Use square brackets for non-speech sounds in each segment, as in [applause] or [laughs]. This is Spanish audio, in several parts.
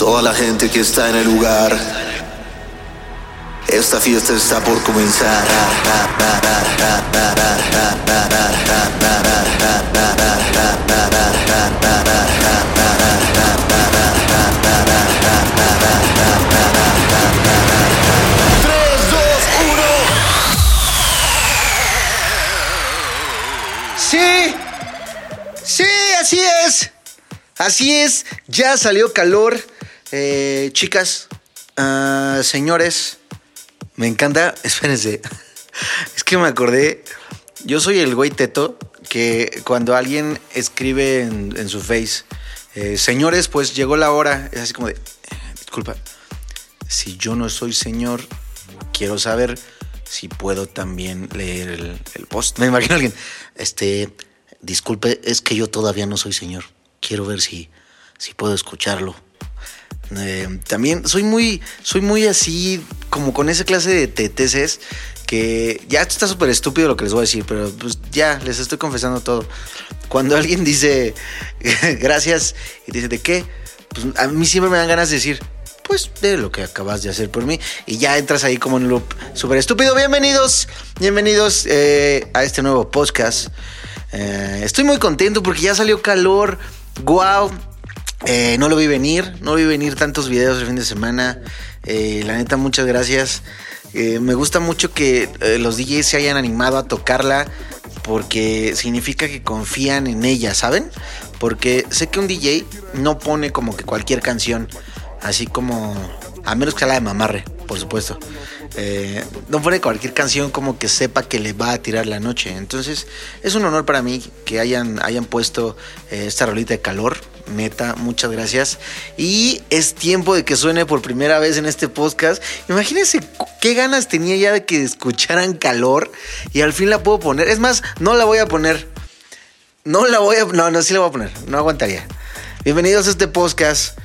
Toda la gente que está en el lugar. Esta fiesta está por comenzar. Sí, sí, así es. Así es, ya salió calor. Eh, chicas, ah, señores, me encanta. [laughs] Espérense, es que me acordé. Yo soy el güey teto que cuando alguien escribe en, su face, eh, señores, pues llegó la hora, es así como de, eh, disculpa, si yo no soy señor, quiero saber si puedo también leer el, el post. Me imagino a alguien, este, disculpe, es que yo todavía no soy señor. Quiero ver si, si puedo escucharlo. Eh, también soy muy, soy muy así, como con esa clase de TTCs que ya está súper estúpido lo que les voy a decir, pero pues ya les estoy confesando todo. Cuando alguien dice [laughs] gracias y dice de qué, pues a mí siempre me dan ganas de decir, pues de lo que acabas de hacer por mí y ya entras ahí como en un loop súper estúpido. Bienvenidos, bienvenidos eh, a este nuevo podcast. Eh, estoy muy contento porque ya salió calor. Wow, eh, no lo vi venir, no vi venir tantos videos el fin de semana. Eh, la neta, muchas gracias. Eh, me gusta mucho que los DJs se hayan animado a tocarla porque significa que confían en ella, ¿saben? Porque sé que un DJ no pone como que cualquier canción, así como, a menos que sea la de mamarre, por supuesto. No pone cualquier canción como que sepa que le va a tirar la noche. Entonces es un honor para mí que hayan, hayan puesto esta rolita de calor. Neta, muchas gracias. Y es tiempo de que suene por primera vez en este podcast. Imagínense qué ganas tenía ya de que escucharan calor y al fin la puedo poner. Es más, no la voy a poner. No la voy a... No, no, sí la voy a poner. No aguantaría. Bienvenidos a este podcast.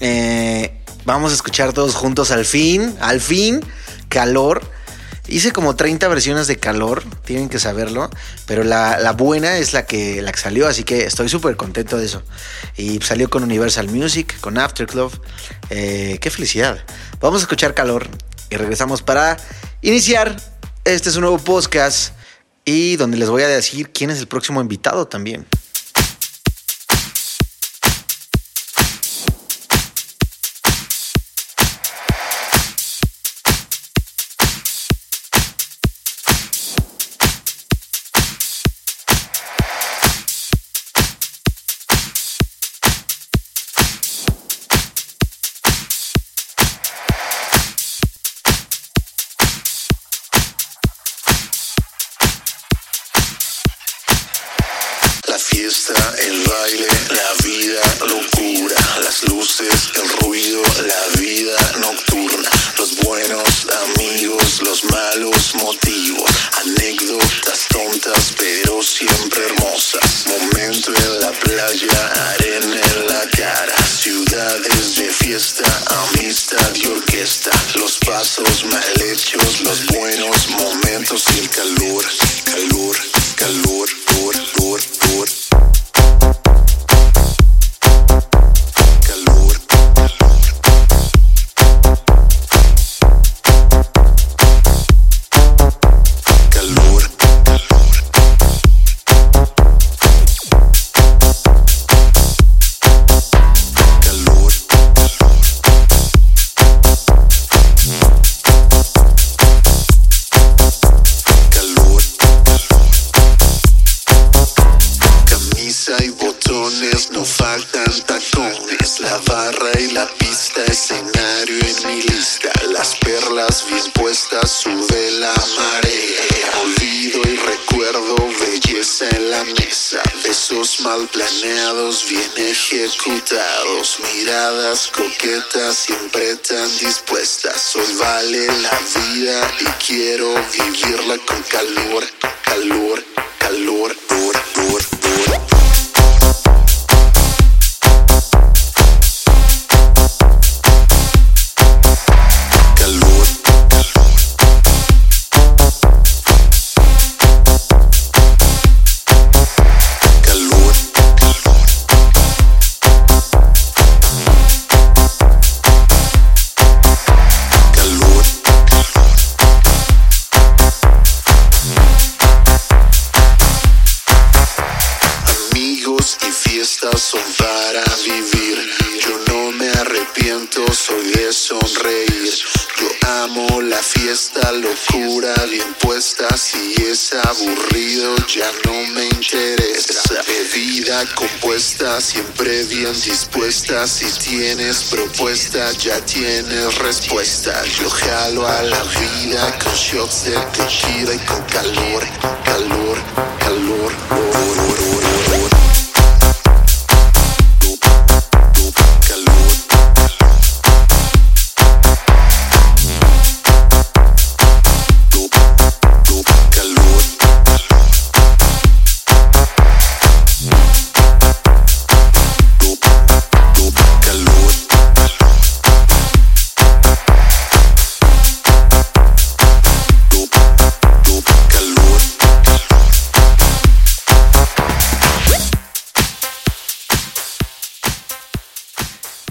Eh, vamos a escuchar todos juntos al fin. Al fin calor. Hice como 30 versiones de calor, tienen que saberlo, pero la, la buena es la que, la que salió, así que estoy súper contento de eso. Y salió con Universal Music, con Afterclub. Eh, ¡Qué felicidad! Vamos a escuchar calor y regresamos para iniciar. Este es un nuevo podcast y donde les voy a decir quién es el próximo invitado también.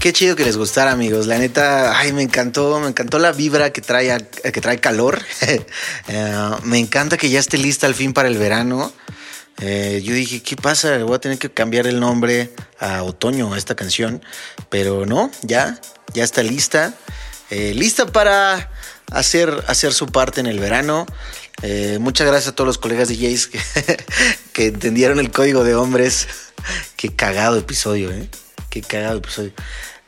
Qué chido que les gustara, amigos. La neta, ay, me encantó, me encantó la vibra que trae, que trae calor. [laughs] Eh, me encanta que ya esté lista al fin para el verano. Eh, yo dije, ¿qué pasa? Voy a tener que cambiar el nombre a otoño a esta canción. Pero no, ya, ya está lista. Eh, lista para hacer, hacer su parte en el verano. Muchas gracias a todos los colegas DJs que, [laughs] que entendieron el código de hombres. [laughs] Qué cagado episodio, ¿eh? Qué cagado episodio.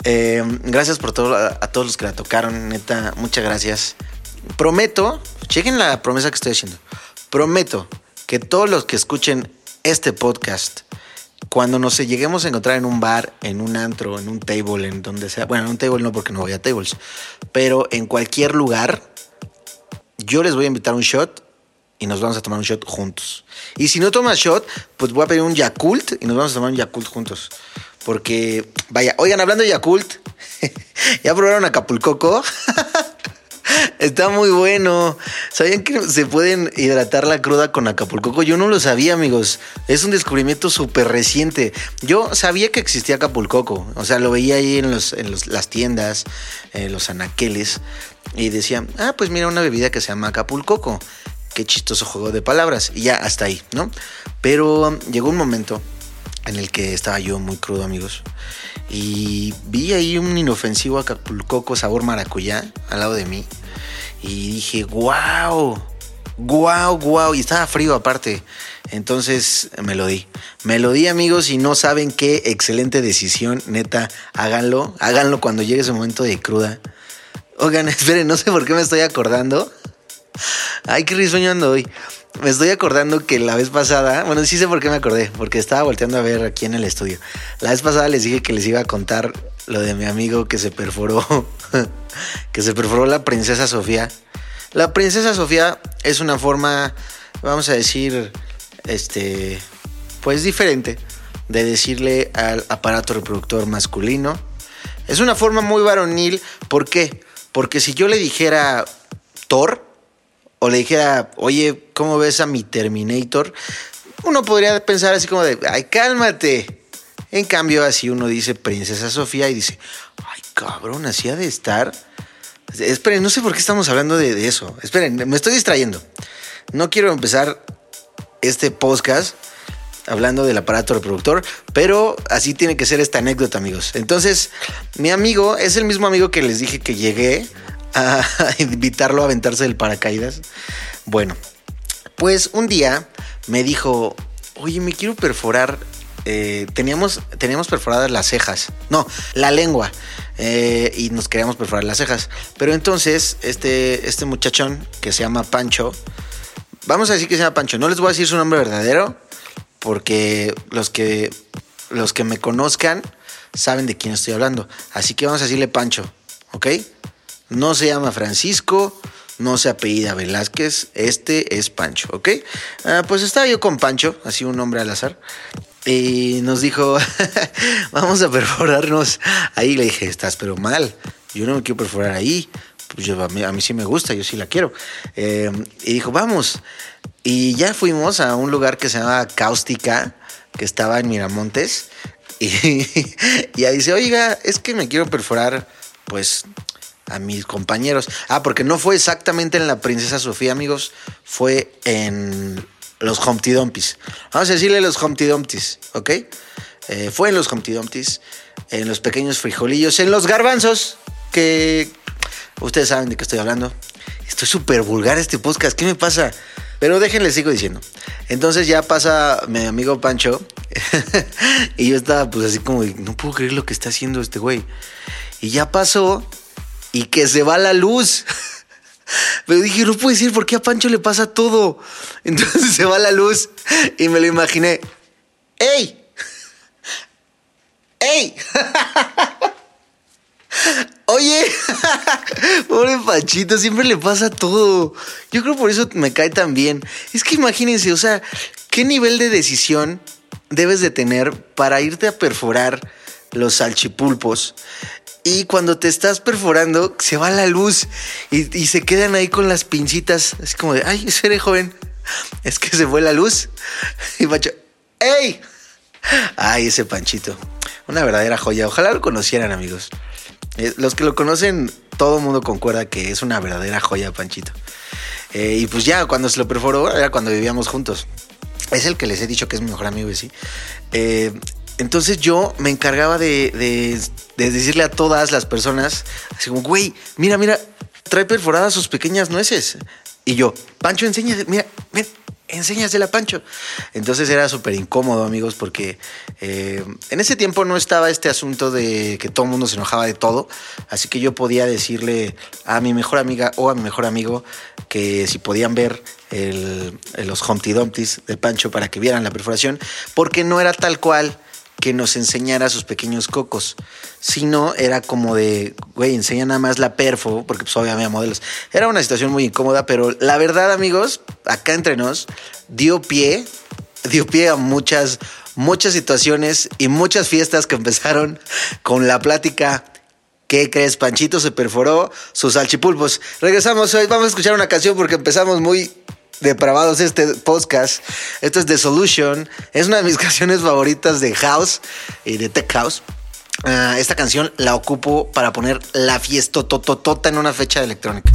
Eh, gracias por todo, a, a todos los que la tocaron, neta, muchas gracias. Prometo, chequen la promesa que estoy haciendo. Prometo que todos los que escuchen este podcast, cuando nos lleguemos a encontrar en un bar, en un antro, en un table, en donde sea, bueno, en un table no porque no voy a tables, pero en cualquier lugar, yo les voy a invitar un shot y nos vamos a tomar un shot juntos. Y si no tomas shot, pues voy a pedir un Yakult y nos vamos a tomar un Yakult juntos. Porque, vaya, oigan, hablando de Yakult, [laughs] ¿ya probaron Acapulcoco? [laughs] Está muy bueno. ¿Sabían que se pueden hidratar la cruda con Acapulcoco? Yo no lo sabía, amigos. Es un descubrimiento súper reciente. Yo sabía que existía Acapulcoco. O sea, lo veía ahí en, los, en los- las tiendas, en los anaqueles. Y decía, ah, pues mira, una bebida que se llama Acapulcoco. Qué chistoso juego de palabras. Y ya, hasta ahí, ¿no? Pero um, llegó un momento en el que estaba yo muy crudo, amigos. Y vi ahí un inofensivo Acapulcoco sabor maracuyá al lado de mí. Y dije, wow, wow, wow. Y estaba frío aparte. Entonces me lo di. Me lo di, amigos, y no saben qué excelente decisión. Neta, háganlo. Háganlo cuando llegue ese momento de cruda. Oigan, [laughs] esperen, no sé por qué me estoy acordando. Ay, qué risueño ando hoy. Me estoy acordando que la vez pasada, bueno, sí sé por qué me acordé, porque estaba volteando a ver aquí en el estudio. La vez pasada les dije que les iba a contar lo de mi amigo que se perforó, [laughs] que se perforó la princesa Sofía. La princesa Sofía es una forma, vamos a decir, este, pues diferente de decirle al aparato reproductor masculino. Es una forma muy varonil, ¿por qué? Porque si yo le dijera Thor, o le dijera, oye, ¿cómo ves a mi Terminator? Uno podría pensar así como de, ay, cálmate. En cambio, así uno dice Princesa Sofía y dice, ay, cabrón, así ha de estar. Esperen, no sé por qué estamos hablando de, eso. Esperen, me estoy distrayendo. No quiero empezar este podcast hablando del aparato reproductor, pero así tiene que ser esta anécdota, amigos. Entonces, mi amigo es el mismo amigo que les dije que llegué a [laughs] invitarlo a aventarse del paracaídas. Bueno, pues un día me dijo, oye, me quiero perforar. eh, teníamos, teníamos perforadas las cejas, no, la lengua, eh, y nos queríamos perforar las cejas. Pero entonces, este, este muchachón que se llama Pancho, vamos a decir que se llama Pancho, no les voy a decir su nombre verdadero, porque los que, los que me conozcan saben de quién estoy hablando. Así que vamos a decirle Pancho, ¿ok? No se llama Francisco, no se apellida Velázquez, este es Pancho, ¿ok? Ah, pues estaba yo con Pancho, así un nombre al azar, y nos dijo, [laughs] vamos a perforarnos ahí. Le dije, estás pero mal, yo no me quiero perforar ahí. Pues yo, a, mí, sí me gusta, yo sí la quiero. Eh, y dijo, vamos. Y ya fuimos a un lugar que se llama Cáustica, que estaba en Miramontes. [laughs] Y, y ahí dice, oiga, es que me quiero perforar, pues, a mis compañeros. Ah, porque no fue exactamente en la Princesa Sofía, amigos, fue en los Humpty Dumptys. Vamos a decirle los Humpty Dumptys, ¿ok? Eh, fue en los Humpty Dumptys, en los pequeños frijolillos, en los garbanzos, que ustedes saben de qué estoy hablando. Estoy súper vulgar este podcast, ¿qué me pasa? Pero déjenle, sigo diciendo. Entonces ya pasa mi amigo Pancho [laughs] y yo estaba pues así como, no puedo creer lo que está haciendo este güey. Y ya pasó y que se va la luz. [laughs] Pero dije, no puede ser, ¿por qué a Pancho le pasa todo? [laughs] Entonces se va la luz y me lo imaginé. ¡Ey! [laughs] ¡Ey! Oye, pobre Panchito, siempre le pasa todo. Yo creo por eso me cae tan bien. Es que imagínense, o sea, ¿qué nivel de decisión debes de tener para irte a perforar los salchipulpos? Y cuando te estás perforando, se va la luz y, se quedan ahí con las pincitas, así como de, ay, espere, joven, [laughs] es que se fue la luz. [laughs] Y Pancho, ¡ey! Ay, ese Panchito, una verdadera joya. Ojalá lo conocieran, amigos. Eh, los que lo conocen, todo el mundo concuerda que es una verdadera joya, Panchito. Eh, y pues ya, cuando se lo perforó, era cuando vivíamos juntos. Es el que les he dicho que es mi mejor amigo, y sí. Eh, entonces yo me encargaba de, decirle a todas las personas, así como, güey, mira, mira, trae perforadas sus pequeñas nueces. Y yo, Pancho, enseña, mira, mira, enséñasela, Pancho. Entonces era súper incómodo, amigos, porque eh, en ese tiempo no estaba este asunto de que todo el mundo se enojaba de todo. Así que yo podía decirle a mi mejor amiga o a mi mejor amigo que si podían ver los Humpty Dumpties de Pancho para que vieran la perforación, porque no era tal cual que nos enseñara sus pequeños cocos. Si no, era como de, güey, enseña nada más la perfo, porque pues obviamente modelos. Era una situación muy incómoda, pero la verdad, amigos, acá entre nos, dio pie, dio pie a muchas, muchas situaciones y muchas fiestas que empezaron con la plática. ¿Qué crees? Panchito se perforó sus salchipulpos. Regresamos hoy, vamos a escuchar una canción porque empezamos muy depravados este podcast. Esto es The Solution. Es una de mis [laughs] canciones favoritas de House y de Tech House. Ah, esta canción la ocupo para poner la fiesta tototota en una fecha electrónica.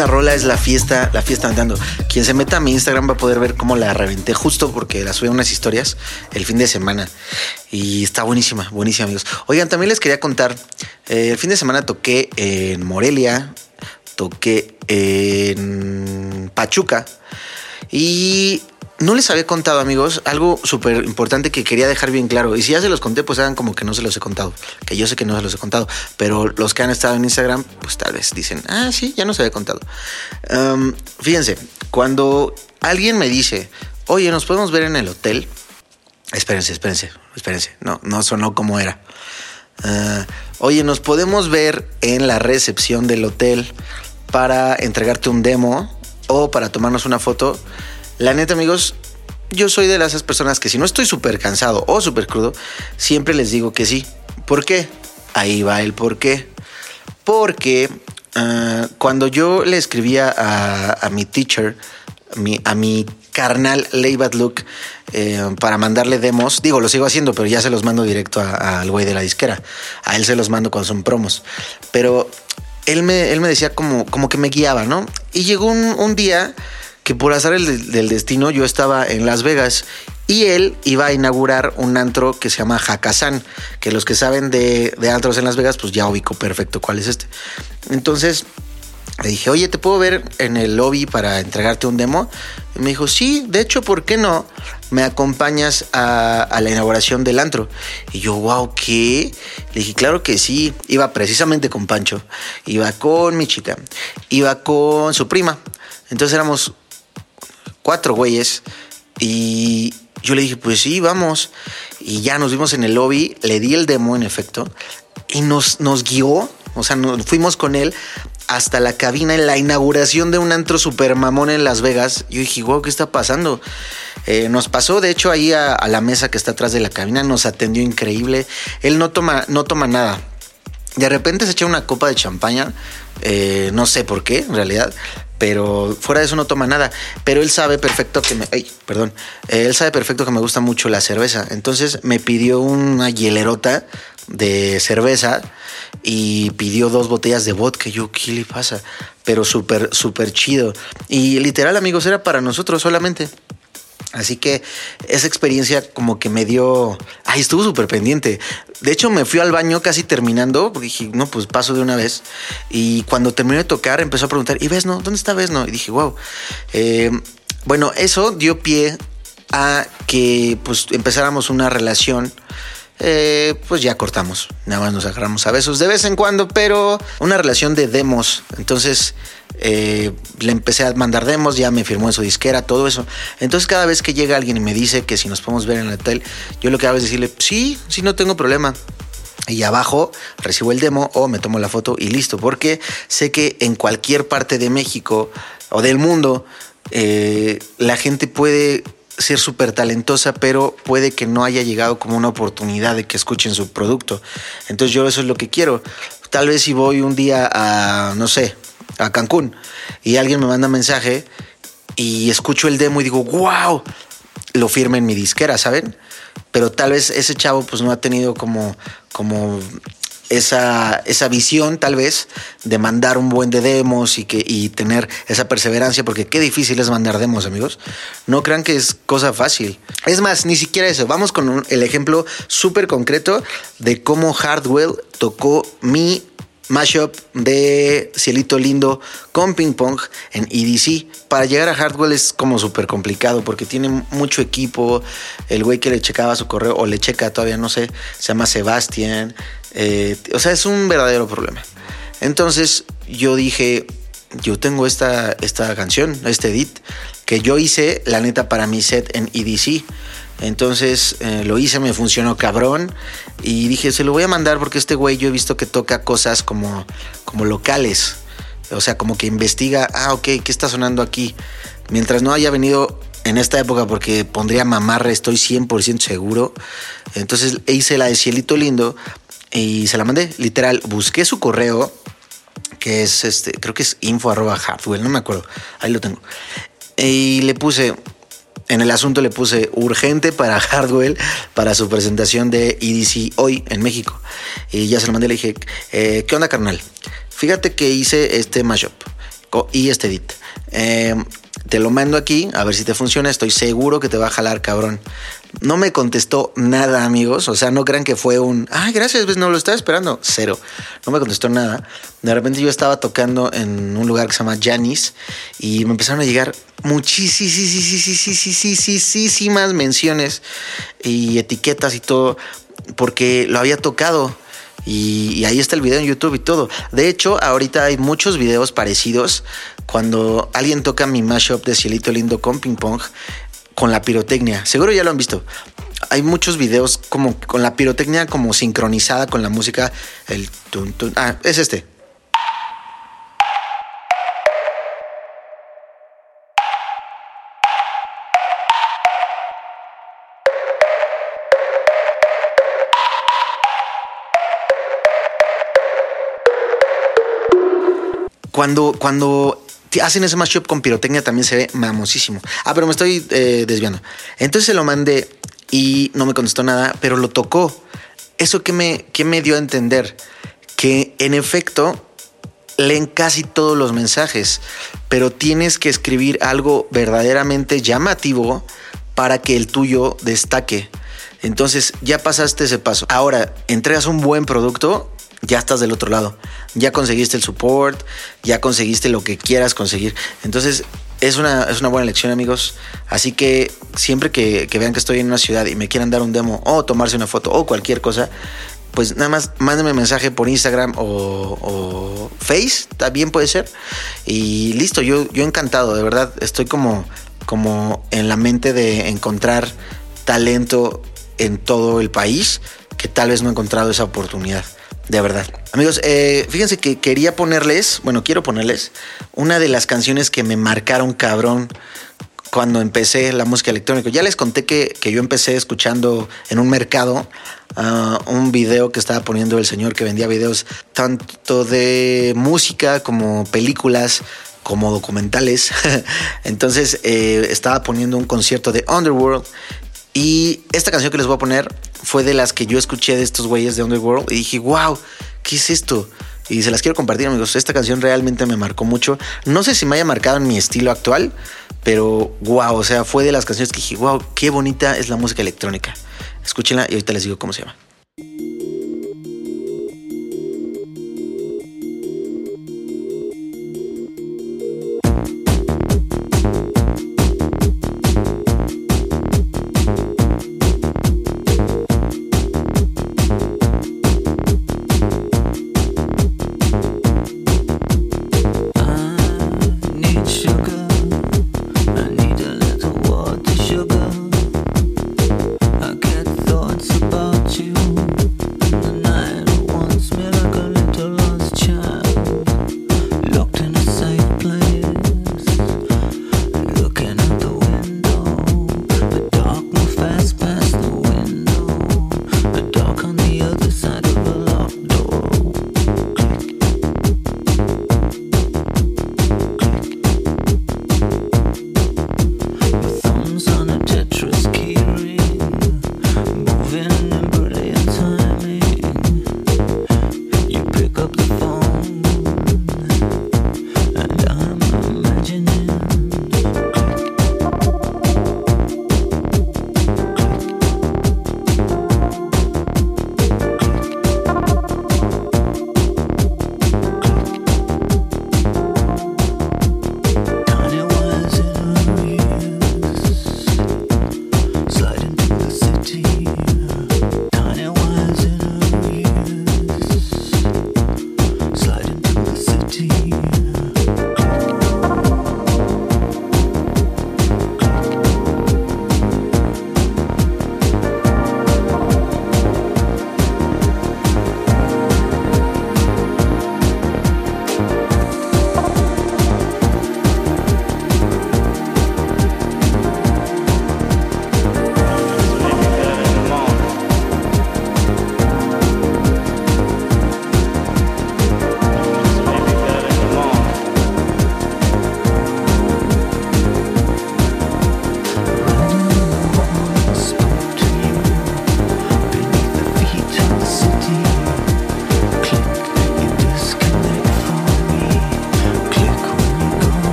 Esa rola es la fiesta, la fiesta andando. Quien se meta a mi Instagram va a poder ver cómo la reventé justo porque la subí a unas historias el fin de semana. Y está buenísima, buenísima, amigos. Oigan, también les quería contar, eh, el fin de semana toqué en Morelia, toqué en Pachuca y no les había contado, amigos, algo súper importante que quería dejar bien claro. Y si ya se los conté, pues hagan como que no se los he contado. Que yo sé que no se los he contado. Pero los que han estado en Instagram, pues tal vez dicen, ah, sí, ya no se había contado. Fíjense, cuando alguien me dice, oye, ¿nos podemos ver en el hotel? Espérense, espérense, espérense. No, no sonó como era. Uh, oye, ¿nos podemos ver en la recepción del hotel para entregarte un demo o para tomarnos una foto? La neta, amigos, yo soy de esas personas que si no estoy súper cansado o súper crudo, siempre les digo que sí. ¿Por qué? Ahí va el por qué. Porque uh, cuando yo le escribía a, mi teacher, a mi carnal Laybat Look, eh, para mandarle demos, digo, lo sigo haciendo, pero ya se los mando directo al güey de la disquera. A él se los mando cuando son promos. Pero él me, él me decía como, como que me guiaba, ¿no? Y llegó un día que por azar el, del destino yo estaba en Las Vegas y él iba a inaugurar un antro que se llama Hakazan, que los que saben de, de antros en Las Vegas, pues ya ubico perfecto cuál es este. Entonces le dije, oye, ¿te puedo ver en el lobby para entregarte un demo? Y me dijo, sí, de hecho, ¿por qué no? Me acompañas a, a, la inauguración del antro. Y yo, wow, ¿qué? Le dije, claro que sí. Iba precisamente con Pancho. Iba con mi chica. Iba con su prima. Entonces éramos cuatro güeyes. Y yo le dije, pues sí, vamos. Y ya nos vimos en el lobby, le di el demo en efecto, y nos, nos guió, o sea, nos fuimos con él hasta la cabina en la inauguración de un antro super mamón en Las Vegas. Yo dije, wow, ¿qué está pasando? Eh, nos pasó, de hecho, ahí a, a, la mesa que está atrás de la cabina, nos atendió increíble. Él no toma, no toma nada. De repente se echa una copa de champaña, eh, no sé por qué, en realidad, pero fuera de eso no toma nada. Pero él sabe perfecto que me. Ay, perdón. Él sabe perfecto que me gusta mucho la cerveza. Entonces me pidió una hielerota de cerveza y pidió dos botellas de vodka. Yo, ¿qué le pasa? Pero súper, súper chido. Y literal, amigos, era para nosotros solamente. Así que esa experiencia como que me dio... Ay, estuvo súper pendiente. De hecho, me fui al baño casi terminando, porque dije, no, pues paso de una vez. Y cuando terminé de tocar, empezó a preguntar, ¿y Vesno? ¿Dónde está Vesno? Y dije, wow. Eh, bueno, eso dio pie a que pues empezáramos una relación. Eh, pues ya cortamos. Nada más nos agarramos a besos de vez en cuando, pero una relación de demos. Entonces eh, le empecé a mandar demos, ya me firmó en su disquera, todo eso. Entonces cada vez que llega alguien y me dice que si nos podemos ver en el hotel, yo lo que hago es decirle, sí, sí, no tengo problema. Y abajo recibo el demo o me tomo la foto y listo, porque sé que en cualquier parte de México o del mundo eh, la gente puede ser súper talentosa, pero puede que no haya llegado como una oportunidad de que escuchen su producto. Entonces yo eso es lo que quiero. Tal vez si voy un día a, no sé, a Cancún y alguien me manda mensaje y escucho el demo y digo, wow, lo firme en mi disquera, ¿saben? Pero tal vez ese chavo pues no ha tenido como, como esa, esa visión tal vez de mandar un buen de demos y, que, y tener esa perseverancia, porque qué difícil es mandar demos, amigos. No crean que es cosa fácil. Es más, ni siquiera eso. Vamos con un, el ejemplo súper concreto de cómo Hardwell tocó mi mashup de Cielito Lindo con ping pong en EDC. Para llegar a Hardwell es como súper complicado porque tiene mucho equipo. El güey que le checaba su correo o le checa todavía no sé, se llama Sebastián. Eh, o sea, es un verdadero problema. Entonces yo dije, yo tengo esta, esta canción, este edit, que yo hice, la neta, para mi set en EDC. Entonces eh, lo hice, me funcionó cabrón. Y dije, se lo voy a mandar porque este güey yo he visto que toca cosas como, como locales. O sea, como que investiga, ah, ok, ¿qué está sonando aquí? Mientras no haya venido en esta época, porque pondría mamarre, estoy 100% seguro. Entonces hice la de Cielito Lindo y se la mandé. Literal, busqué su correo, que es este, creo que es info arroba hardwell, no me acuerdo. Ahí lo tengo. Y le puse, en el asunto le puse urgente para [laughs] Hardwell para su presentación de EDC hoy en México. Y ya se lo mandé, le dije, eh, ¿qué onda carnal? Fíjate que hice este mashup y este edit. Eh, te lo mando aquí a ver si te funciona. Estoy seguro que te va a jalar, cabrón. No me contestó nada, amigos. O sea, no crean que fue un, ay, gracias, pues no lo estaba esperando. Cero. No me contestó nada. De repente yo estaba tocando en un lugar que se llama Janis y me empezaron a llegar muchísimas menciones y etiquetas y todo porque lo había tocado. Y, ahí está el video en YouTube y todo. De hecho, ahorita hay muchos videos parecidos cuando alguien toca mi mashup de Cielito Lindo con ping pong con la pirotecnia. Seguro ya lo han visto. Hay muchos videos como con la pirotecnia como sincronizada con la música. El tun, tun. Ah, es este. Cuando, cuando hacen ese mashup con pirotecnia también se ve mamosísimo. Ah, pero me estoy eh, desviando. Entonces se lo mandé y no me contestó nada, pero lo tocó. ¿Eso me, que me dio a entender? Que en efecto leen casi todos los mensajes, pero tienes que escribir algo verdaderamente llamativo para que el tuyo destaque. Entonces ya pasaste ese paso. Ahora, entregas un buen producto ya estás del otro lado. Ya conseguiste el support, ya conseguiste lo que quieras conseguir. Entonces, es una, es una buena lección, amigos. Así que siempre que, vean que estoy en una ciudad y me quieran dar un demo o tomarse una foto o cualquier cosa, pues nada más mándenme mensaje por Instagram o, Face, también puede ser. Y listo, yo, yo encantado, de verdad, estoy como, como en la mente de encontrar talento en todo el país que tal vez no he encontrado esa oportunidad de verdad. Amigos, eh, fíjense que quería ponerles, bueno, quiero ponerles una de las canciones que me marcaron cabrón cuando empecé la música electrónica. Ya les conté que, yo empecé escuchando en un mercado ah, un video que estaba poniendo el señor que vendía videos tanto de música como películas como documentales. [laughs] Entonces eh, estaba poniendo un concierto de Underworld y esta canción que les voy a poner fue de las que yo escuché de estos güeyes de Underworld y dije, wow, ¿qué es esto? Y se las quiero compartir, amigos. Esta canción realmente me marcó mucho. No sé si me haya marcado en mi estilo actual, pero wow, o sea, fue de las canciones que dije, wow, qué bonita es la música electrónica. Escúchenla y ahorita les digo cómo se llama.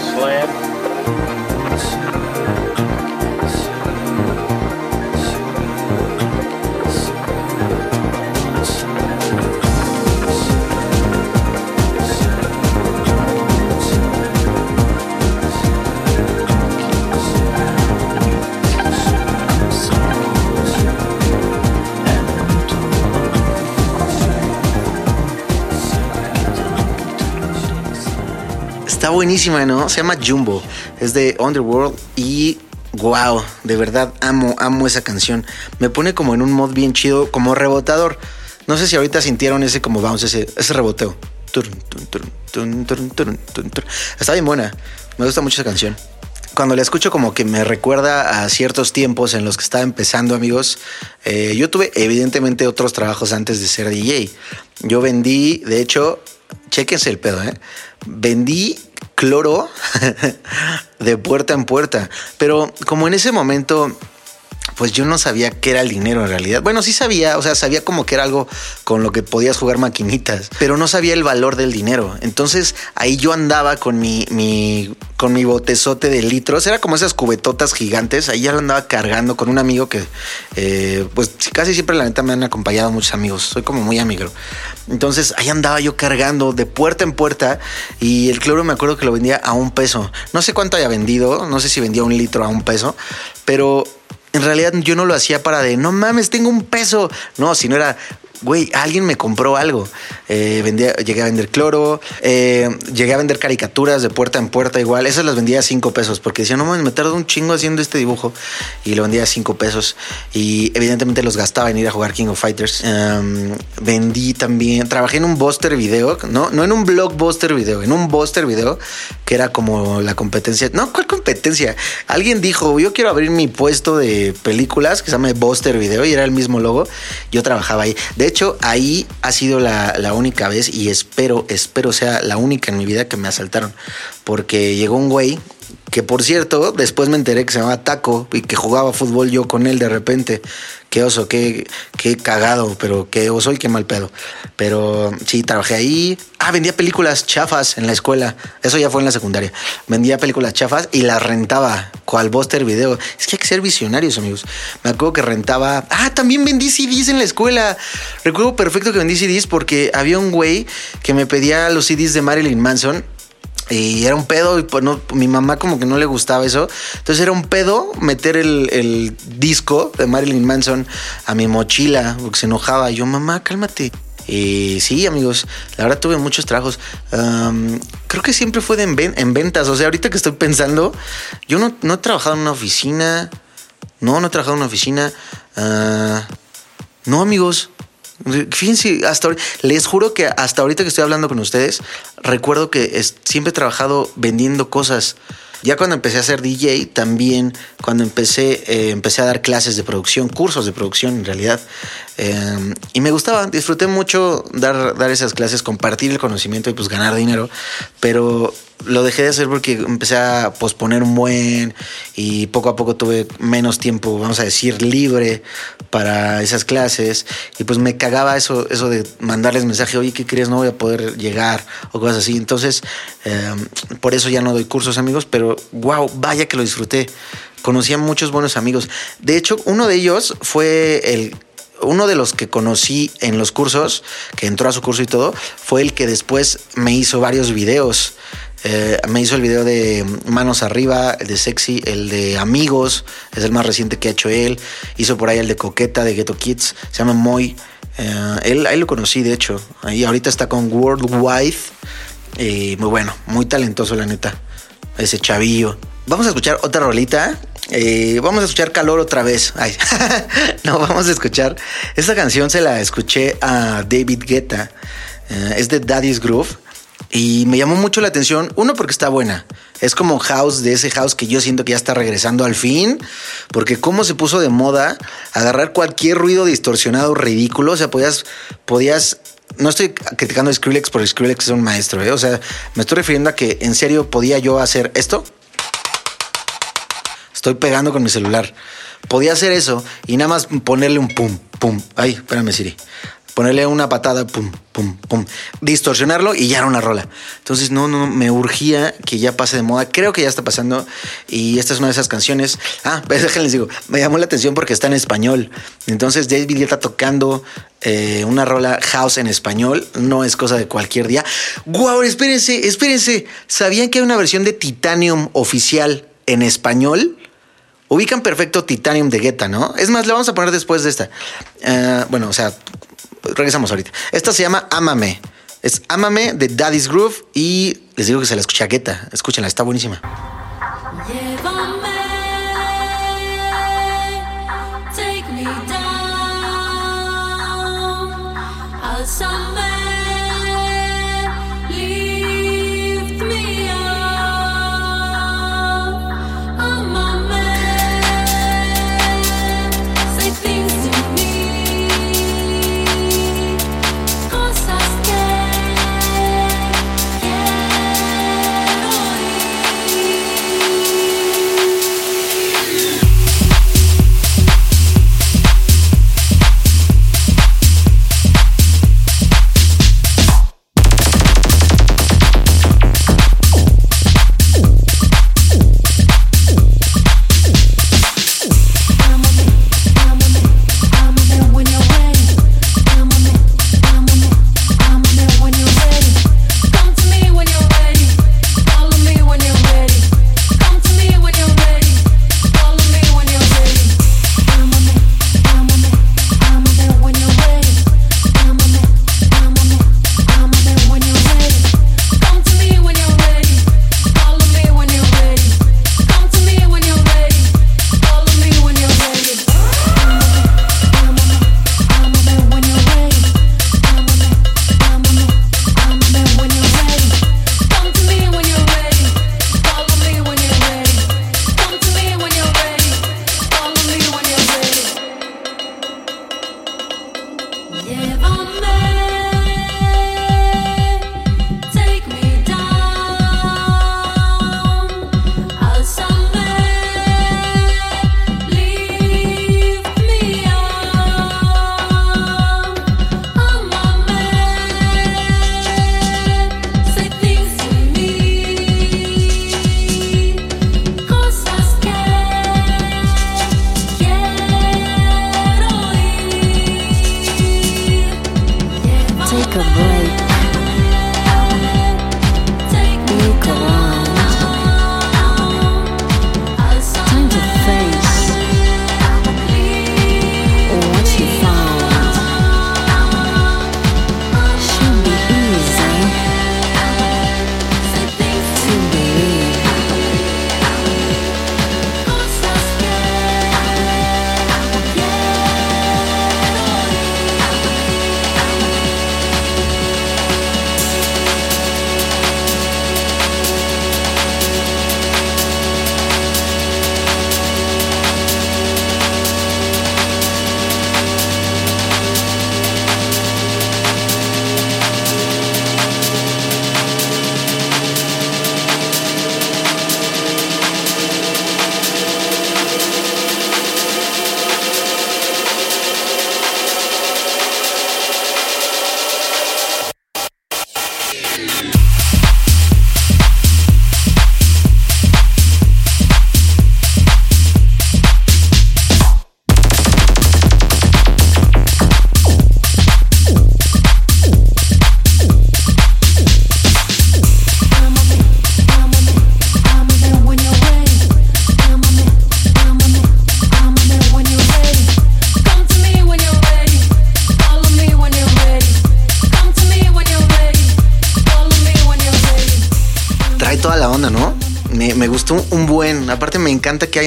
slam. Buenísima, ¿no? Se llama Jumbo. Es de Underworld y wow, de verdad amo, amo esa canción. Me pone como en un mod bien chido, como rebotador. No sé si ahorita sintieron ese como bounce, ese, ese reboteo. Está bien buena. Me gusta mucho esa canción. Cuando la escucho como que me recuerda a ciertos tiempos en los que estaba empezando, amigos. Eh, yo tuve evidentemente otros trabajos antes de ser DJ. Yo vendí, de hecho, chéquense el pedo, ¿eh? Vendí cloro [laughs] de puerta en puerta. Pero como en ese momento pues yo no sabía qué era el dinero en realidad. Bueno, sí sabía, o sea, sabía como que era algo con lo que podías jugar maquinitas, pero no sabía el valor del dinero. Entonces ahí yo andaba con mi, mi con mi botezote de litros, era como esas cubetotas gigantes, ahí ya lo andaba cargando con un amigo que, eh, pues casi siempre la neta me han acompañado muchos amigos, soy como muy amigo. Entonces ahí andaba yo cargando de puerta en puerta y el cloro me acuerdo que lo vendía a un peso. No sé cuánto haya vendido, no sé si vendía un litro a un peso, pero en realidad yo no lo hacía para de, no mames, tengo un peso. No, sino era, güey, alguien me compró algo. Eh, vendía, llegué a vender cloro, eh, llegué a vender caricaturas de puerta en puerta igual. Esas las vendía a cinco pesos porque decía, no mames, me tardo un chingo haciendo este dibujo. Y lo vendía a cinco pesos. Y evidentemente los gastaba en ir a jugar King of Fighters. Um, vendí también, trabajé en un Buster video, no, no en un blockbuster video, en un Buster video que era como la competencia. No, ¿cuál competencia? Alguien dijo, yo quiero abrir mi puesto de películas que se llama Buster Video y era el mismo logo. Yo trabajaba ahí. De hecho, ahí ha sido la única vez y espero, espero sea la única en mi vida que me asaltaron. Porque llegó un güey que por cierto, después me enteré que se llamaba Taco y que jugaba fútbol yo con él de repente. Qué oso, qué, qué cagado, pero qué oso y qué mal pedo. Pero sí, trabajé ahí. Ah, vendía películas chafas en la escuela. Eso ya fue en la secundaria. Vendía películas chafas y las rentaba. Cual Buster Video. Es que hay que ser visionarios, amigos. Me acuerdo que rentaba. Ah, también vendí CDs en la escuela. Recuerdo perfecto que vendí CDs porque había un güey que me pedía los CDs de Marilyn Manson y era un pedo y pues no, mi mamá como que no le gustaba eso. Entonces era un pedo meter el, el, disco de Marilyn Manson a mi mochila porque se enojaba. Y yo, mamá, cálmate. Y sí, amigos, la verdad tuve muchos trabajos. Creo que siempre fue en, en, ventas. O sea, ahorita que estoy pensando, yo no, no, he trabajado en una oficina. No, no he trabajado en una oficina. Uh, no, amigos. Fíjense, hasta les juro que hasta ahorita que estoy hablando con ustedes, recuerdo que es, siempre he trabajado vendiendo cosas. Ya cuando empecé a ser DJ, también cuando empecé, eh, empecé a dar clases de producción, cursos de producción en realidad. Eh, y me gustaba, disfruté mucho dar, dar esas clases, compartir el conocimiento y pues ganar dinero. Pero lo dejé de hacer porque empecé a posponer un buen y poco a poco tuve menos tiempo, vamos a decir, libre para esas clases. Y pues me cagaba eso, eso de mandarles mensaje, oye, ¿qué crees? No voy a poder llegar o cosas así. Entonces, eh, por eso ya no doy cursos, amigos, pero wow, vaya que lo disfruté. Conocí a muchos buenos amigos. De hecho, uno de ellos fue el uno de los que conocí en los cursos, que entró a su curso y todo, fue el que después me hizo varios videos. Eh, me hizo el video de Manos Arriba, el de Sexy, el de Amigos, es el más reciente que ha hecho él. Hizo por ahí el de Coqueta, de Ghetto Kids, se llama Moy. Eh, él ahí lo conocí, de hecho. Ahí ahorita está con Worldwide. Muy bueno, muy talentoso, la neta. Ese chavillo. Vamos a escuchar otra rolita. Eh, vamos a escuchar calor otra vez. [laughs] No, vamos a escuchar. Esta canción se la escuché a David Guetta. Es de Daddy's Groove. Y me llamó mucho la atención. Uno, porque está buena. Es como house de ese house que yo siento que ya está regresando al fin. Porque cómo se puso de moda agarrar cualquier ruido distorsionado ridículo. O sea, podías, podías no estoy criticando a Skrillex porque Skrillex es un maestro, ¿eh? o sea, me estoy refiriendo a que en serio podía yo hacer esto. Estoy pegando con mi celular. Podía hacer eso y nada más ponerle un pum, pum. Ay, espérame, Siri. Ponerle una patada, pum, pum, pum. Distorsionarlo y ya era una rola. Entonces, no, no, me urgía que ya pase de moda. Creo que ya está pasando. Y esta es una de esas canciones. Ah, pues [laughs] déjenles digo, me llamó la atención porque está en español. Entonces, David está tocando eh, una rola house en español. No es cosa de cualquier día. Guau, espérense, espérense. ¿Sabían que hay una versión de Titanium oficial en español? Ubican perfecto Titanium de Guetta, ¿no? Es más, la vamos a poner después de esta. Ah, bueno, o sea, regresamos ahorita. Esta se llama Ámame. Es Ámame de Daddy's Groove y les digo que se la escucha a Guetta. Escúchenla, está buenísima.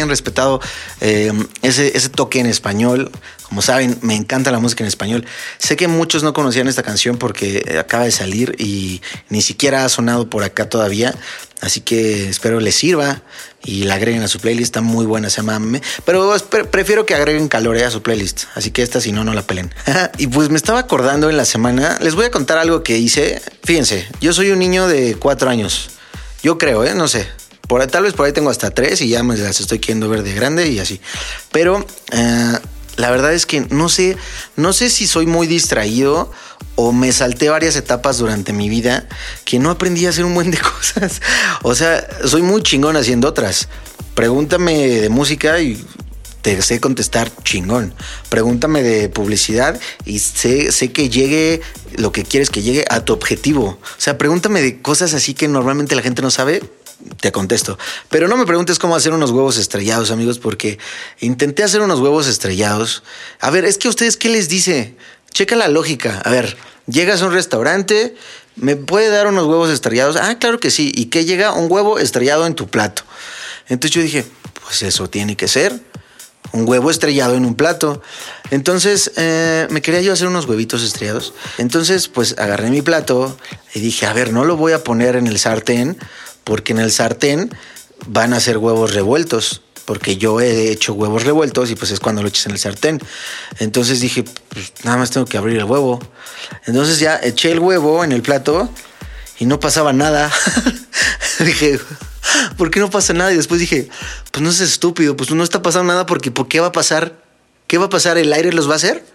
Respetado eh, ese, toque en español. Como saben, me encanta la música en español. Sé que muchos no conocían esta canción porque acaba de salir y ni siquiera ha sonado por acá todavía. Así que espero les sirva y la agreguen a su playlist. Está muy buena, se llama Pero prefiero que agreguen calor eh, a su playlist. Así que esta, si no, no la pelen. [laughs] y pues me estaba acordando en la semana. Les voy a contar algo que hice. Fíjense, yo soy un niño de cuatro años. Yo creo, ¿eh? No sé. Por, tal vez por ahí tengo hasta tres y ya me las estoy queriendo ver de grande y así. Pero eh, la verdad es que no sé, no sé si soy muy distraído o me salté varias etapas durante mi vida que no aprendí a hacer un buen de [laughs] cosas. O sea, soy muy chingón haciendo otras. Pregúntame de música y te sé contestar chingón. Pregúntame de publicidad y sé, sé que llegue lo que quieres que llegue a tu objetivo. O sea, pregúntame de cosas así que normalmente la gente no sabe. Te contesto. Pero no me preguntes cómo hacer unos huevos estrellados, amigos, porque intenté hacer unos huevos estrellados. A ver, es que a ustedes, ¿qué les dice? Checa la lógica. A ver, llegas a un restaurante, ¿me puede dar unos huevos estrellados? Ah, claro que sí. ¿Y qué llega? Un huevo estrellado en tu plato. Entonces yo dije, pues eso tiene que ser un huevo estrellado en un plato. Entonces eh, me quería yo hacer unos huevitos estrellados. Entonces pues agarré mi plato y dije, a ver, no lo voy a poner en el sartén porque en el sartén van a ser huevos revueltos. Porque yo he hecho huevos revueltos y pues es cuando lo eches en el sartén. Entonces dije, pues nada más tengo que abrir el huevo. Entonces ya eché el huevo en el plato y no pasaba nada. [laughs] dije, ¿por qué no pasa nada? Y después dije, pues no es estúpido, pues no está pasando nada porque ¿por qué va a pasar? ¿Qué va a pasar? ¿El aire los va a hacer?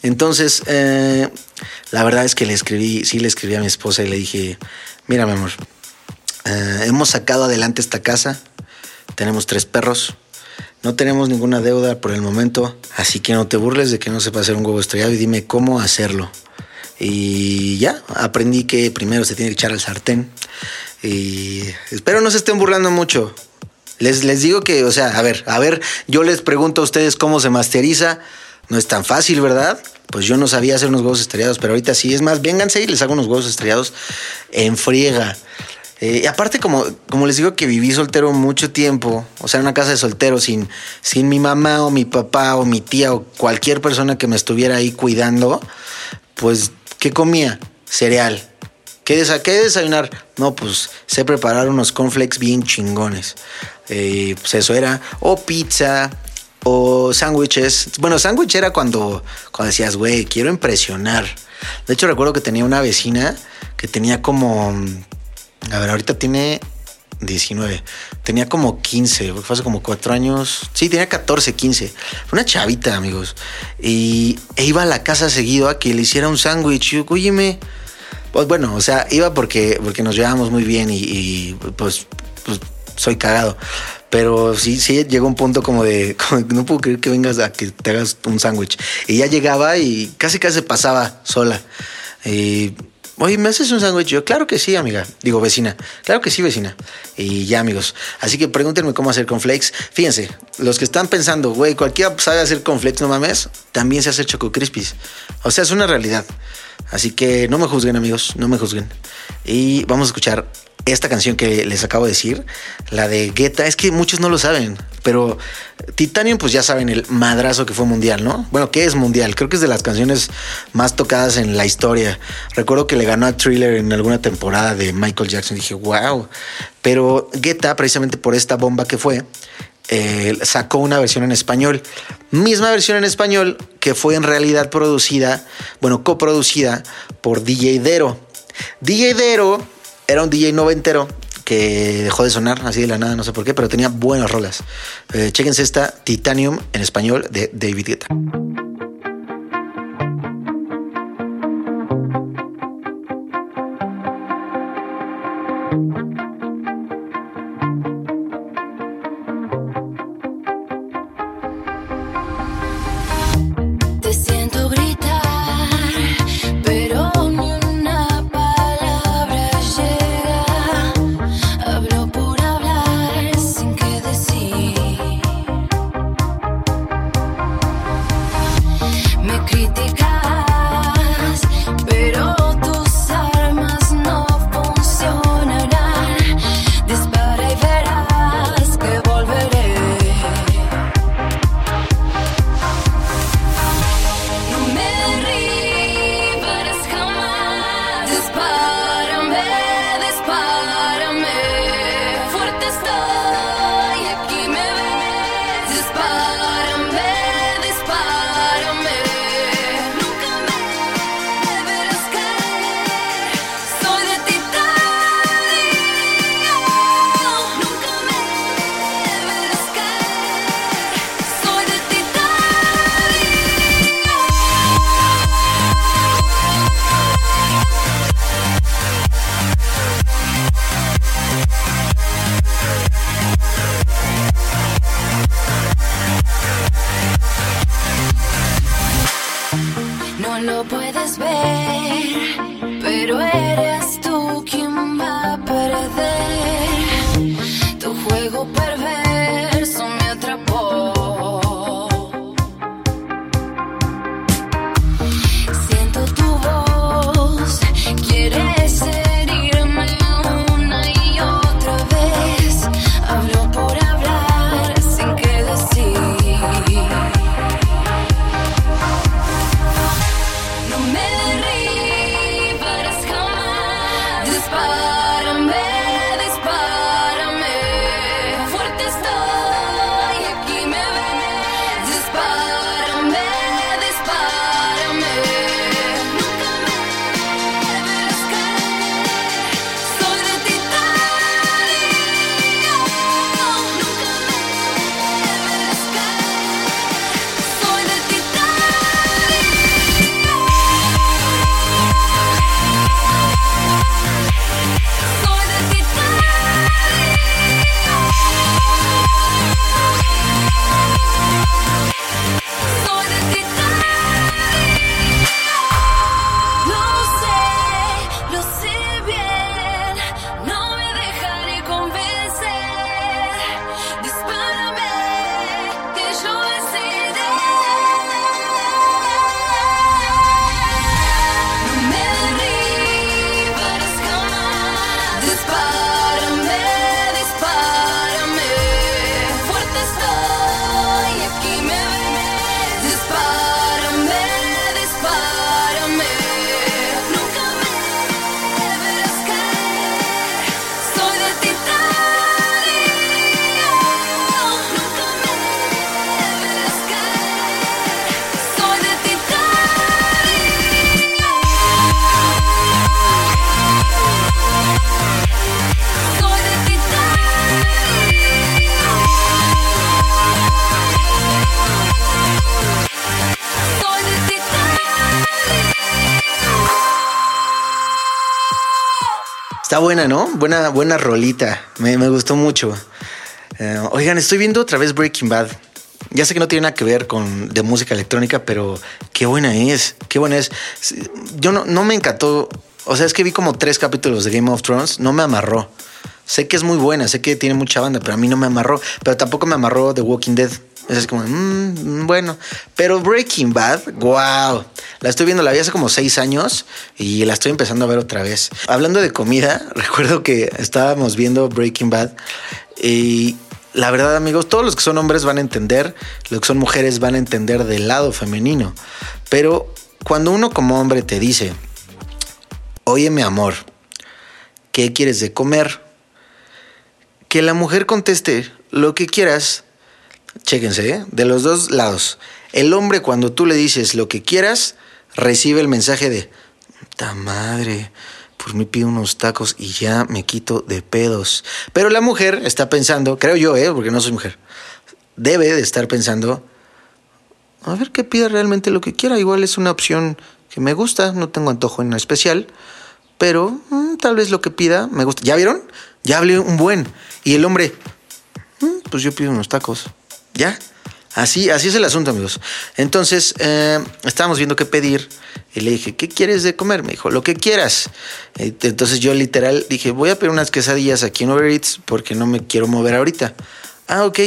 Entonces, eh, la verdad es que le escribí, sí le escribí a mi esposa y le dije, mira mi amor, eh, hemos sacado adelante esta casa, tenemos tres perros, no tenemos ninguna deuda por el momento, así que no te burles de que no sepa hacer un huevo estrellado y dime cómo hacerlo. Y ya, aprendí que primero se tiene que echar al sartén. Y espero no se estén burlando mucho. Les, les digo que, o sea, a ver, a ver, yo les pregunto a ustedes cómo se masteriza. No es tan fácil, ¿verdad? Pues yo no sabía hacer unos huevos estrellados, pero ahorita sí. Es más, vénganse y les hago unos huevos estrellados en friega. Eh, y aparte, como, como les digo que viví soltero mucho tiempo, o sea, en una casa de soltero, sin, sin mi mamá o mi papá o mi tía o cualquier persona que me estuviera ahí cuidando, pues, ¿qué comía? Cereal. ¿Qué, desa- qué desayunar? No, pues sé preparar unos cornflakes bien chingones. Eh, pues eso era. O pizza, o sándwiches. Bueno, sándwich era cuando, cuando decías, güey, quiero impresionar. De hecho, recuerdo que tenía una vecina que tenía como. A ver, ahorita tiene 19. Tenía como 15, porque fue hace como 4 años. Sí, tenía 14, 15. Fue una chavita, amigos. Y iba a la casa seguido a que le hiciera un sándwich. Y yo, óyeme. Pues bueno, o sea, iba porque, porque nos llevábamos muy bien y, y, pues, pues soy cagado. Pero sí, sí llegó un punto como de, [laughs] como no puedo creer que vengas a que te hagas un sándwich. Y ya llegaba y casi casi pasaba sola. Y, oye, ¿me haces un sándwich? Yo, claro que sí, amiga. Digo, vecina. Claro que sí, vecina. Y ya, amigos. Así que pregúntenme cómo hacer cornflakes. Fíjense, los que están pensando, güey, cualquiera sabe hacer cornflakes, no mames, también se hace choco crispies. O sea, es una realidad. Así que no me juzguen, amigos, no me juzguen. Y vamos a escuchar esta canción que les acabo de decir, la de Guetta. Es que muchos no lo saben, pero Titanium, pues ya saben el madrazo que fue mundial, ¿no? Bueno, que es mundial. Creo que es de las canciones más tocadas en la historia. Recuerdo que le ganó a Thriller en alguna temporada de Michael Jackson. Dije, wow. Pero Guetta, precisamente por esta bomba que fue, eh, sacó una versión en español. Misma versión en español que fue en realidad producida, bueno, coproducida por DJ Dero. DJ Dero era un DJ noventero que dejó de sonar así de la nada, no sé por qué, pero tenía buenas rolas. Eh, chéquense esta Titanium en español de David Guetta. Está buena, ¿no? Buena, buena rolita. Me, me gustó mucho. Eh, oigan, estoy viendo otra vez Breaking Bad. Ya sé que no tiene nada que ver con de música electrónica, pero qué buena es, qué buena es. Yo no, no me encantó. O sea, es que vi como tres capítulos de Game of Thrones, no me amarró. Sé que es muy buena, sé que tiene mucha banda, pero a mí no me amarró. Pero tampoco me amarró The Walking Dead. Es como, mm, bueno. Pero Breaking Bad, wow. La estoy viendo, la vi hace como seis años y la estoy empezando a ver otra vez. Hablando de comida, [laughs] recuerdo que estábamos viendo Breaking Bad y la verdad, amigos, todos los que son hombres van a entender, los que son mujeres van a entender del lado femenino. Pero cuando uno como hombre te dice, oye mi amor, ¿qué quieres de comer? Que la mujer conteste lo que quieras. Chéquense, ¿eh? de los dos lados. El hombre cuando tú le dices lo que quieras, recibe el mensaje de, ta madre, por mí pido unos tacos y ya me quito de pedos. Pero la mujer está pensando, creo yo, ¿eh? porque no soy mujer, debe de estar pensando, a ver qué pide realmente lo que quiera. Igual es una opción que me gusta, no tengo antojo en especial, pero mm, tal vez lo que pida me gusta. ¿Ya vieron? Ya hablé un buen. Y el hombre, "Mm, pues yo pido unos tacos. ¿Ya? Así, así es el asunto, amigos. Entonces, eh, estábamos viendo qué pedir. Y le dije, ¿qué quieres de comer? Me dijo, lo que quieras. Eh, Entonces yo literal dije, voy a pedir unas quesadillas aquí en Uber Eats porque no me quiero mover ahorita. Ah, ok.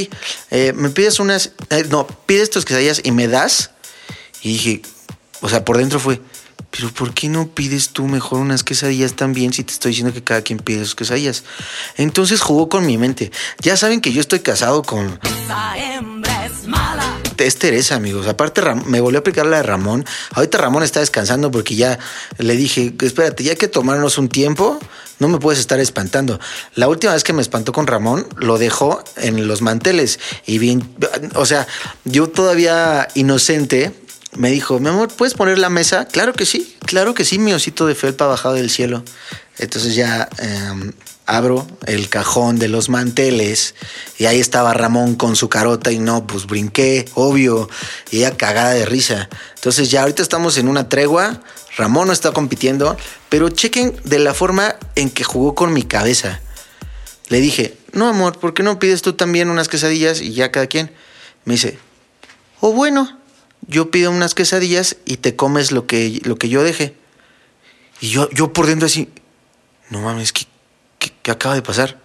Eh, me pides unas... eh, no, pides tus quesadillas y me das. Y dije, o sea, por dentro fue, pero ¿por qué no pides tú mejor unas quesadillas también si te estoy diciendo que cada quien pide sus quesadillas? Entonces jugó con mi mente. Ya saben que yo estoy casado con... Es Teresa, amigos. Aparte, me volvió a aplicar la de Ramón. Ahorita Ramón está descansando porque ya le dije, espérate, ya hay que tomarnos un tiempo. No me puedes estar espantando. La última vez que me espantó con Ramón, lo dejó en los manteles. Y bien, o sea, yo todavía inocente, me dijo, mi amor, ¿puedes poner la mesa? Claro que sí, claro que sí, mi osito de felpa bajado del cielo. Entonces ya em, abro el cajón de los manteles y ahí estaba Ramón con su carota y no, pues brinqué, obvio, y ella cagada de risa. Entonces ya ahorita estamos en una tregua, Ramón no está compitiendo, pero chequen de la forma en que jugó con mi cabeza. Le dije, no amor, ¿por qué no pides tú también unas quesadillas y ya cada quien? Me dice, o bueno, yo pido unas quesadillas y te comes lo que, lo que yo deje. Y yo, yo por dentro así, no mames, ¿qué, qué, acaba de pasar?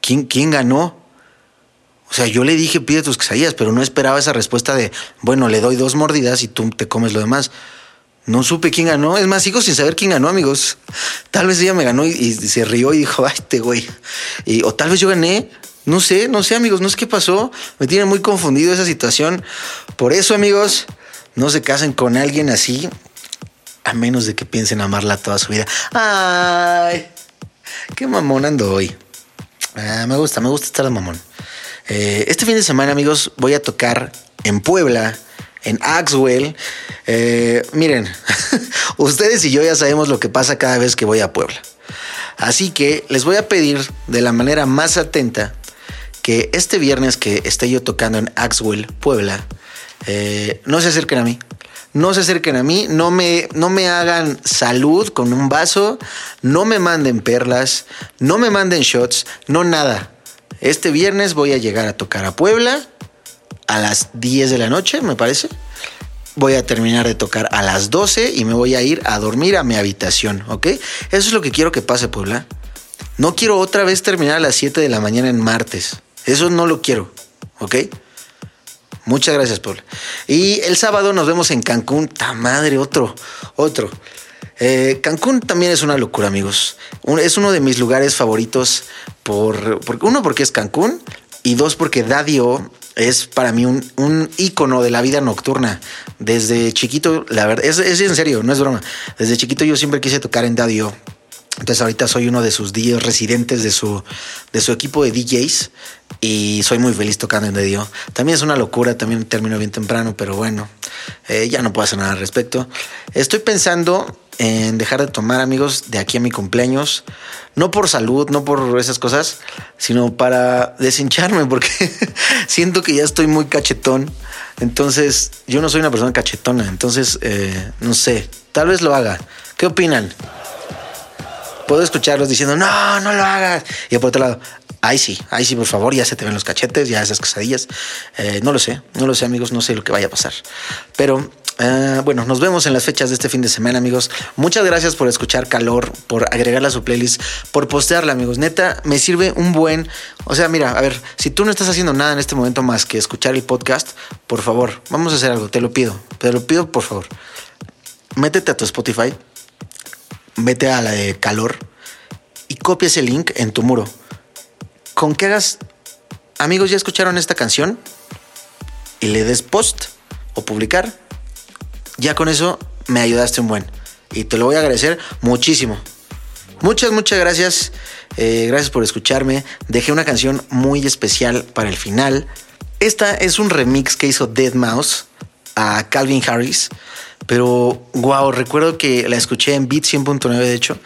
¿Quién, ¿Quién ganó? O sea, yo le dije, pide tus quesadillas, pero no esperaba esa respuesta de, bueno, le doy dos mordidas y tú te comes lo demás. No supe quién ganó. Es más, sigo sin saber quién ganó, amigos. Tal vez ella me ganó y, y se rió y dijo, ay, este güey. Y, o tal vez yo gané. No sé, no sé, amigos, no sé qué pasó. Me tiene muy confundido esa situación. Por eso, amigos, no se casen con alguien así, a menos de que piensen amarla toda su vida. Ay, qué mamón ando hoy. Ah, me gusta, me gusta estar de mamón. Eh, este fin de semana, amigos, voy a tocar en Puebla, en Axwell. Eh, miren, [laughs] ustedes y yo ya sabemos lo que pasa cada vez que voy a Puebla. Así que les voy a pedir de la manera más atenta que este viernes que esté yo tocando en Axwell, Puebla, eh, no se acerquen a mí. No se acerquen a mí, no me, no me hagan salud con un vaso, no me manden perlas, no me manden shots, no nada. Este viernes voy a llegar a tocar a Puebla a las 10 de la noche, me parece. Voy a terminar de tocar a las 12 y me voy a ir a dormir a mi habitación, ¿ok? Eso es lo que quiero que pase, Puebla. No quiero otra vez terminar a las 7 de la mañana en martes. Eso no lo quiero, ¿ok? Muchas gracias, Puebla. Y el sábado nos vemos en Cancún. ¡Ta madre! Otro, otro. Eh, Cancún también es una locura, amigos. Es uno de mis lugares favoritos por, uno porque es Cancún y dos porque Daddy O es para mí un, un ícono de la vida nocturna. Desde chiquito, la verdad, es, es en serio, no es broma. Desde chiquito yo siempre quise tocar en Daddy O. Entonces ahorita soy uno de sus DJs residentes de su, de su equipo de DJs y soy muy feliz tocando en O. También es una locura, también termino bien temprano, pero bueno, eh, ya no puedo hacer nada al respecto. Estoy pensando en dejar de tomar amigos de aquí a mi cumpleaños, no por salud, no por esas cosas, sino para deshincharme porque [laughs] siento que ya estoy muy cachetón. Entonces, yo no soy una persona cachetona, entonces, eh, no sé, tal vez lo haga. ¿Qué opinan? Puedo escucharlos diciendo, no, no lo hagas. Y por otro lado, ay sí, ay sí, por favor, ya se te ven los cachetes, ya esas quesadillas. Eh, no lo sé, no lo sé amigos, no sé lo que vaya a pasar. Pero eh, bueno, nos vemos en las fechas de este fin de semana amigos. Muchas gracias por escuchar Calor, por agregarla a su playlist, por postearla amigos. Neta, me sirve un buen... O sea, mira, a ver, si tú no estás haciendo nada en este momento más que escuchar el podcast, por favor, vamos a hacer algo, te lo pido, te lo pido por favor. Métete a tu Spotify, vete a la de calor y copia ese link en tu muro. Con que hagas, amigos, ¿ya escucharon esta canción? Y le des post o publicar. Ya con eso me ayudaste un buen. Y te lo voy a agradecer muchísimo. Muchas, muchas gracias. Eh, gracias por escucharme. Dejé una canción muy especial para el final. Esta es un remix que hizo Dead Mouse a Calvin Harris. Pero, wow, recuerdo que la escuché en Beat 100.9 de hecho.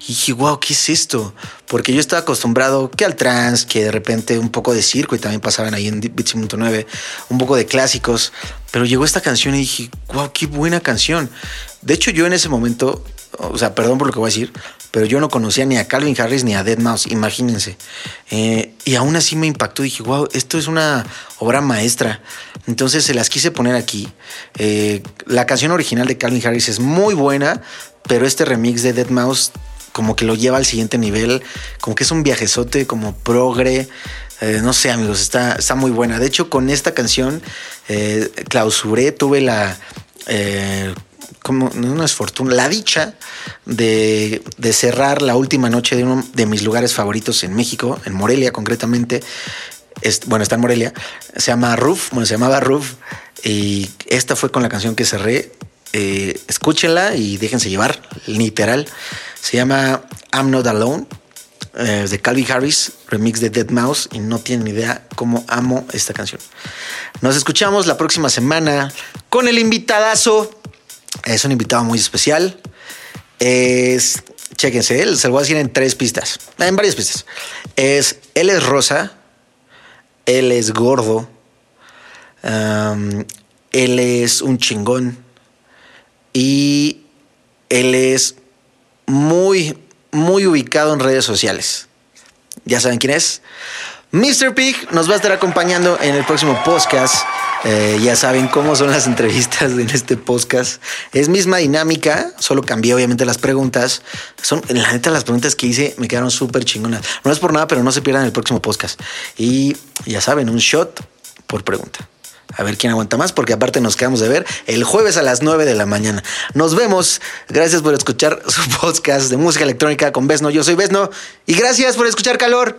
Y dije, wow, ¿qué es esto? Porque yo estaba acostumbrado que al trance, que de repente un poco de circo y también pasaban ahí en Beat 100.9, un poco de clásicos. Pero llegó esta canción y dije, wow, qué buena canción. De hecho, yo en ese momento, o sea, perdón por lo que voy a decir, pero yo no conocía ni a Calvin Harris ni a Dead Mouse, imagínense. Eh, y aún así me impactó. Dije, wow, esto es una obra maestra. Entonces se las quise poner aquí. Eh, la canción original de Calvin Harris es muy buena, pero este remix de Dead Mouse como que lo lleva al siguiente nivel, como que es un viajezote como progre. Eh, no sé, amigos, está, muy buena. De hecho, con esta canción clausuré, tuve la. Como no es fortuna, la dicha de, de cerrar la última noche de uno de mis lugares favoritos en México, en Morelia concretamente. Es- bueno, está en Morelia. Se llama Roof, bueno, se llamaba Roof. Y esta fue con la canción que cerré. Eh, escúchenla y déjense llevar, literal. Se llama I'm Not Alone, eh, de Calvin Harris, remix de Dead Mouse. Y no tienen idea cómo amo esta canción. Nos escuchamos la próxima semana con el invitadazo. Es un invitado muy especial. Es, chéquense, él se lo voy a decir en tres pistas, en varias pistas. Es, él es rosa, él es gordo, él es un chingón y él es muy, muy ubicado en redes sociales. Ya saben quién es. Mr. Pig nos va a estar acompañando en el próximo podcast. Eh, ya saben cómo son las entrevistas en este podcast. Es misma dinámica, solo cambié obviamente las preguntas. Son, la neta, las preguntas que hice me quedaron súper chingonas. No es por nada, pero no se pierdan el próximo podcast. Y ya saben, un shot por pregunta. A ver quién aguanta más, porque aparte nos quedamos de ver el jueves a las 9 de la mañana. Nos vemos. Gracias por escuchar [laughs] su podcast de música electrónica con Besno. Yo soy Besno. Y gracias por escuchar Calor.